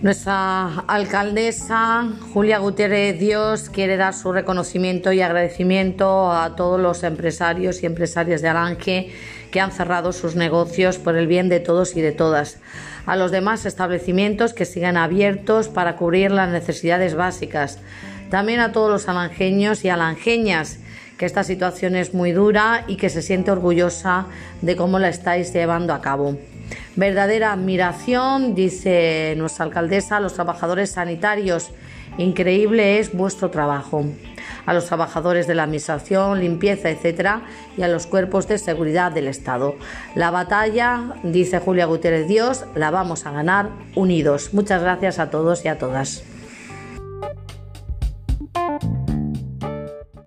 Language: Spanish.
Nuestra alcaldesa Julia Gutiérrez Dios quiere dar su reconocimiento y agradecimiento a todos los empresarios y empresarias de Alange que han cerrado sus negocios por el bien de todos y de todas. A los demás establecimientos que sigan abiertos para cubrir las necesidades básicas. También a todos los alangeños y alangeñas que esta situación es muy dura y que se siente orgullosa de cómo la estáis llevando a cabo. Verdadera admiración, dice nuestra alcaldesa, a los trabajadores sanitarios. Increíble es vuestro trabajo. A los trabajadores de la administración, limpieza, etcétera, y a los cuerpos de seguridad del Estado. La batalla, dice Julia Gutiérrez Dios, la vamos a ganar unidos. Muchas gracias a todos y a todas.